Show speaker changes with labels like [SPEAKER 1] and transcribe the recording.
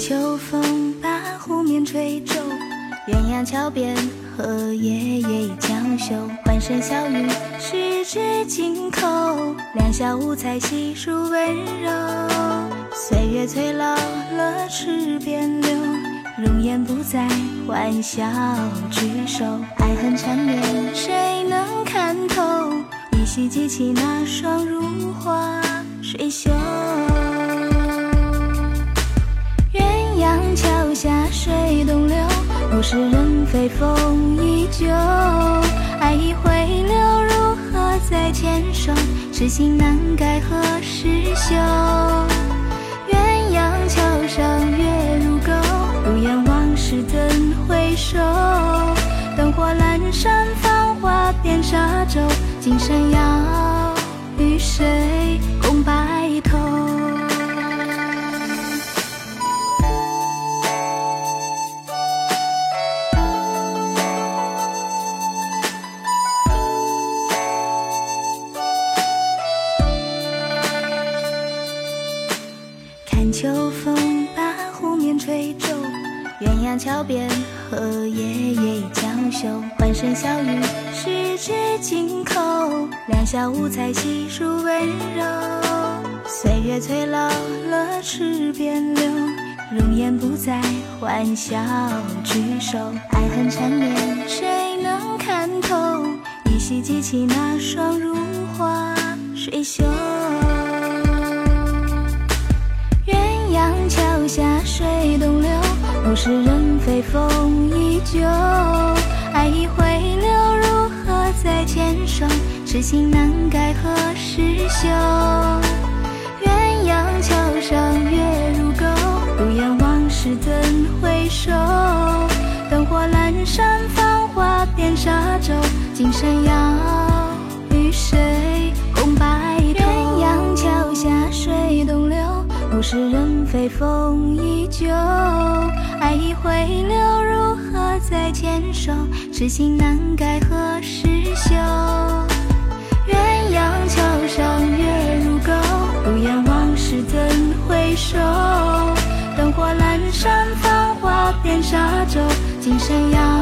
[SPEAKER 1] 秋风把湖面吹皱，鸳鸯桥边荷叶也已将休。欢声笑语十指紧扣，两小无猜细数温柔。岁月催老了池边柳，容颜不再欢笑聚首。爱恨缠绵谁能看透？依稀记起那双如花水袖。物是人非，风依旧。爱已回流，如何再牵手？痴心难改，何时休？鸳鸯桥上月如钩，如烟往事怎回首？灯火阑珊，繁华变沙洲。今生要与谁看秋风把湖面吹皱，鸳鸯桥边，荷叶叶已娇羞。欢声笑语，十指紧扣，两小无猜，细数温柔。岁月催老了池边柳，容颜不再，欢笑聚首。爱恨缠绵，谁能看透？依稀记起那双如花水袖。桥下水东流，物是人非风依旧。爱已回流，如何再牵手？痴心难改，何时休？鸳鸯桥上月如钩，如烟往事怎回首？灯火阑珊，繁华变沙洲。今生要物是人非，风依旧。爱已回流，如何再牵手？痴心难改，何时休？鸳鸯桥上月如钩，如烟往事怎回首？灯火阑珊，繁华变沙洲。今生要。